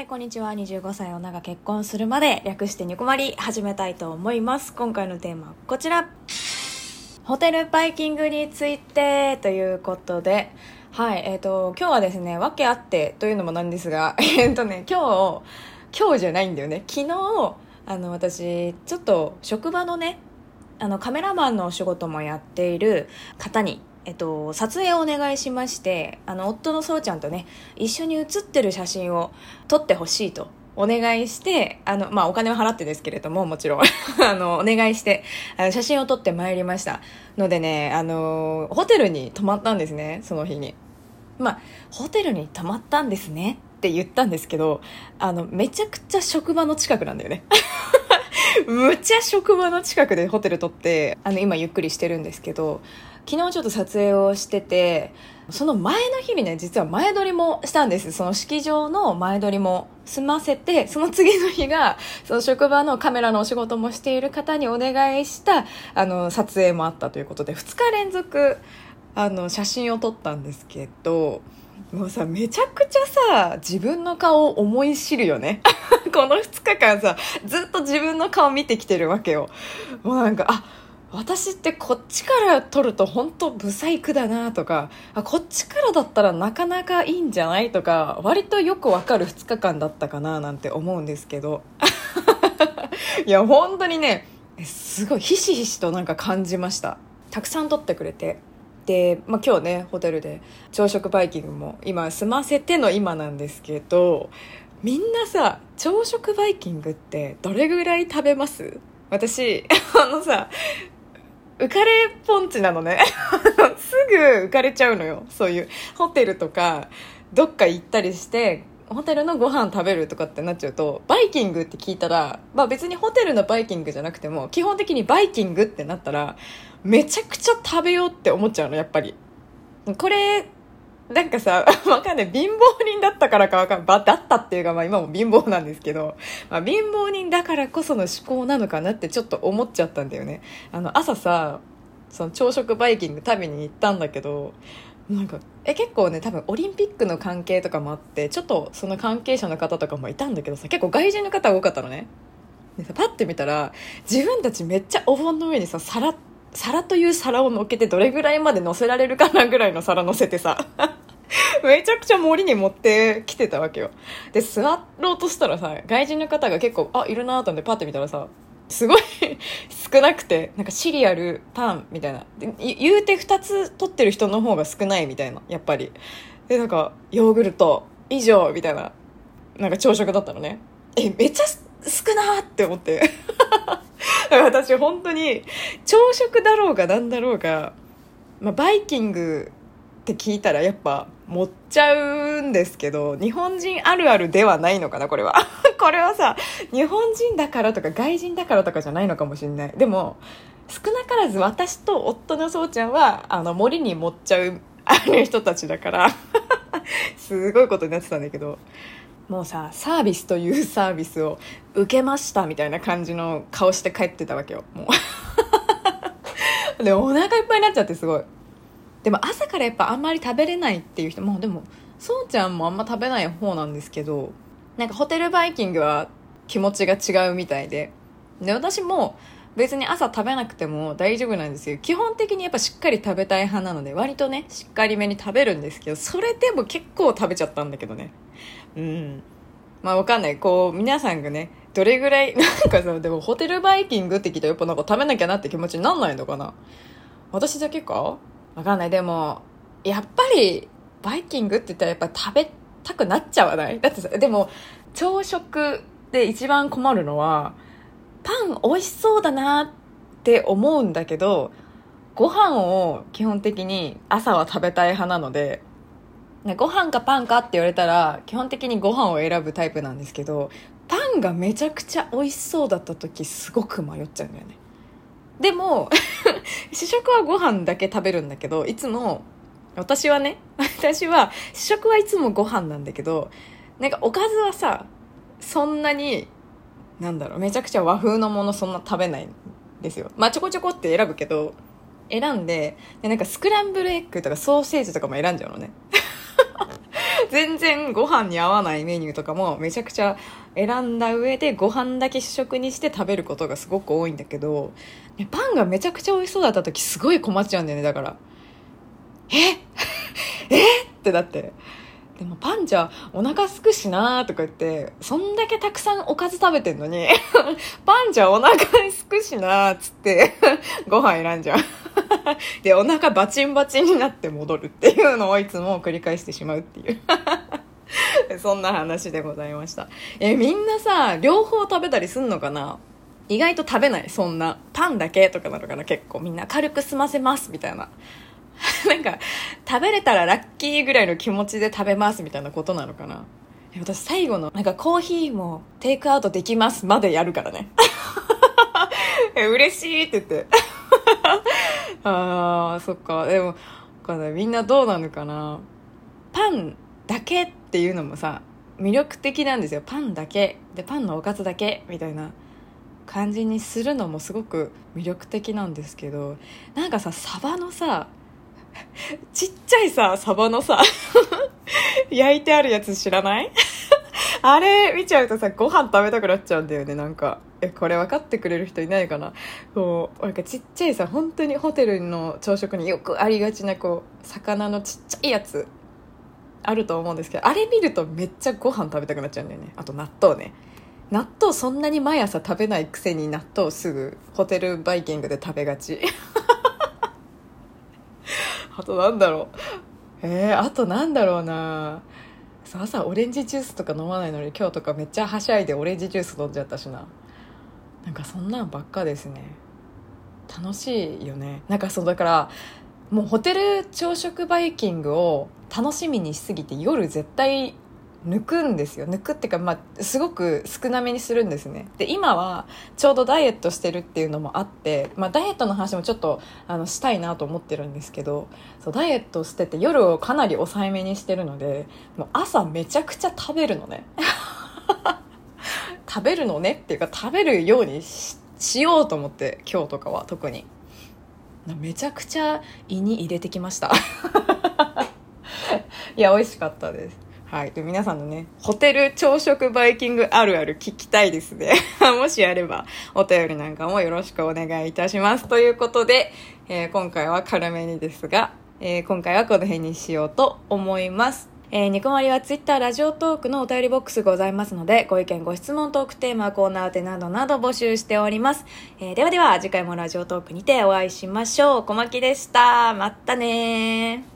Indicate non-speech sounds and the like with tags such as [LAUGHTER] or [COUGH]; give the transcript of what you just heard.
はい、こんにちは。25歳女が結婚するまで略してニコマリ始めたいと思います。今回のテーマはこちら。ホテルバイキングについてということで、はい、えっ、と、今日はですね、わけあってというのもなんですが、[LAUGHS] えっ、とね、今日、今日じゃないんだよね。昨日、あの、私、ちょっと職場のね、あの、カメラマンのお仕事もやっている方に、えっと、撮影をお願いしまして、あの、夫のそうちゃんとね、一緒に写ってる写真を撮ってほしいと。お願いして、あの、まあ、お金を払ってですけれども、もちろん、[LAUGHS] あの、お願いして、あの写真を撮ってまいりました。のでね、あの、ホテルに泊まったんですね、その日に。まあ、ホテルに泊まったんですねって言ったんですけど、あの、めちゃくちゃ職場の近くなんだよね。[LAUGHS] むちゃ職場の近くでホテル取って、あの、今ゆっくりしてるんですけど、昨日ちょっと撮影をしてて、その前の日にね、実は前撮りもしたんです。その式場の前撮りも済ませて、その次の日が、その職場のカメラのお仕事もしている方にお願いした、あの、撮影もあったということで、2日連続、あの、写真を撮ったんですけど、もうさ、めちゃくちゃさ、自分の顔を思い知るよね。[LAUGHS] この2日間さ、ずっと自分の顔見てきてるわけよ。もうなんか、あ、私ってこっちから撮ると本当ブサイクだなとか、あ、こっちからだったらなかなかいいんじゃないとか、割とよくわかる2日間だったかななんて思うんですけど。[LAUGHS] いや、本当にね、すごいひしひしとなんか感じました。たくさん撮ってくれて。で、まあ、今日ね、ホテルで朝食バイキングも今済ませての今なんですけど、みんなさ、朝食バイキングってどれぐらい食べます？私、[LAUGHS] あのさ、浮かれポンチなのね。[LAUGHS] すぐ浮かれちゃうのよ。そういうホテルとか、どっか行ったりして、ホテルのご飯食べるとかってなっちゃうと、バイキングって聞いたら、まあ別にホテルのバイキングじゃなくても、基本的にバイキングってなったら、めちゃくちゃ食べようって思っちゃうの、やっぱり。これ、なんかさ、[LAUGHS] わかんない。貧乏人だったからかわかんない。ばだったっていうか、まあ今も貧乏なんですけど、まあ貧乏人だからこその思考なのかなってちょっと思っちゃったんだよね。あの、朝さ、その朝食バイキング食べに行ったんだけど、なんか、え、結構ね、多分オリンピックの関係とかもあって、ちょっとその関係者の方とかもいたんだけどさ、結構外人の方多かったのね。でさ、パッて見たら、自分たちめっちゃお盆の上にさ、皿、皿という皿を乗っけてどれぐらいまで乗せられるかなぐらいの皿乗せてさ、[LAUGHS] めちゃくちゃ森に持ってきてたわけよ。で、座ろうとしたらさ、外人の方が結構、あ、いるなと思ってパッて見たらさ、すごい [LAUGHS] 少なくて、なんかシリアル、パンみたいな。言うて2つ取ってる人の方が少ないみたいな、やっぱり。で、なんか、ヨーグルト、以上、みたいな、なんか朝食だったのね。え、めっちゃ少なって思って。[LAUGHS] 私本当に、朝食だろうがなんだろうが、まあ、バイキングって聞いたらやっぱ持っちゃうんですけど、日本人あるあるではないのかな、これは。[LAUGHS] これはさ、日本人だからとか外人だからとかじゃないのかもしれない。でも、少なからず私と夫のそうちゃんは、あの、森に持っちゃう、ある人たちだから、[LAUGHS] すごいことになってたんだけど、もうさ、サービスというサービスを受けましたみたいな感じの顔して帰ってたわけよ、もう。で、お腹いっぱいになっちゃってすごい。でも朝からやっぱあんまり食べれないっていう人も、でも、そうちゃんもあんま食べない方なんですけど、なんかホテルバイキングは気持ちが違うみたいで。で、私も別に朝食べなくても大丈夫なんですよ。基本的にやっぱしっかり食べたい派なので、割とね、しっかりめに食べるんですけど、それでも結構食べちゃったんだけどね。うん。まあわかんない。こう、皆さんがね、どれぐらい、[LAUGHS] なんかさ、でもホテルバイキングって聞いたらやっぱなんか食べなきゃなって気持ちになんないのかな私だけかわかんない。でも、やっぱり、バイキングって言ったらやっぱ食べたくなっちゃわない？だってさ、でも、朝食で一番困るのは、パン美味しそうだなって思うんだけど、ご飯を基本的に朝は食べたい派なので、ねご飯かパンかって言われたら、基本的にご飯を選ぶタイプなんですけど、パンがめちゃくちゃ美味しそうだった時すごく迷っちゃうんだよね。でも、[LAUGHS] 主食はご飯だけ食べるんだけど、いつも、私はね、[LAUGHS] 私は、主食はいつもご飯なんだけど、なんかおかずはさ、そんなに、なんだろう、めちゃくちゃ和風のものそんな食べないんですよ。まあちょこちょこって選ぶけど、選んで、でなんかスクランブルエッグとかソーセージとかも選んじゃうのね。[LAUGHS] 全然ご飯に合わないメニューとかもめちゃくちゃ選んだ上でご飯だけ主食にして食べることがすごく多いんだけど、パンがめちゃくちゃ美味しそうだった時すごい困っちゃうんだよねだからえ？[LAUGHS] え？ってだってでもパンじゃお腹すくしなとか言ってそんだけたくさんおかず食べてんのに [LAUGHS] パンじゃお腹すくしなっつって [LAUGHS] ご飯選んじゃう。[LAUGHS] でお腹バチンバチンになって戻るっていうのをいつも繰り返してしまうっていう。そんな話でございました。えみんなさ両方食べたりすんのかな？意外と食べないそんな。パンだけとかなのかな結構。みんな軽く済ませますみたいな。[LAUGHS] なんか、食べれたらラッキーぐらいの気持ちで食べますみたいなことなのかな？私最後の、なんかコーヒーもテイクアウトできますまでやるからね。[LAUGHS] 嬉しいって言って。[LAUGHS] ああ、そっか。でも、かみんなどうなのかな？パンだけっていうのもさ、魅力的なんですよ。パンだけ。で、パンのおかずだけ。みたいな。感じにするのもすごく魅力的なんですけどなんかさサバのさ [LAUGHS] ちっちゃいさ、サバのさ、[LAUGHS] 焼いてあるやつ知らない？[LAUGHS] あれ見ちゃうとさ、ご飯食べたくなっちゃうんだよね、なんか。え、これ分かってくれる人いないかな？こう、なんかちっちゃいさ、本当にホテルの朝食によくありがちな、こう、魚のちっちゃいやつ、あると思うんですけど、あれ見るとめっちゃご飯食べたくなっちゃうんだよね。あと納豆ね。納豆そんなに毎朝食べないくせに納豆すぐホテルバイキングで食べがち。あとなんだろう。えー、あとなんだろうな。朝オレンジジュースとか飲まないのに今日とかめっちゃはしゃいでオレンジジュース飲んじゃったしな。なんかそんなんばっかですね。楽しいよね。なんかそうだからもうホテル朝食バイキングを楽しみにしすぎて夜絶対抜くんですよ。抜くっていうか、まあ、すごく少なめにするんですね。で今はちょうどダイエットしてるっていうのもあって、まあ、ダイエットの話もちょっとあのしたいなと思ってるんですけどそうダイエットしてて夜をかなり抑えめにしてるのでもう朝めちゃくちゃ食べるのね。[LAUGHS] 食べるのねっていうか食べるようにしようと思って今日とかは特に。めちゃくちゃ胃に入れてきました。[LAUGHS] いや美味しかったです。はい。で、皆さんのね、ホテル朝食バイキングあるある聞きたいですね。[LAUGHS] もしあれば、お便りなんかもよろしくお願いいたします。ということで、えー、今回は軽めにですが、えー、今回はこの辺にしようと思います。えー、ニコマリはツイッター、ラジオトークのお便りボックスございますので、ご意見、ご質問、トークテーマ、コーナー宛てなどなど募集しております。えー、ではでは、次回もラジオトークにてお会いしましょう。小牧でした。まったね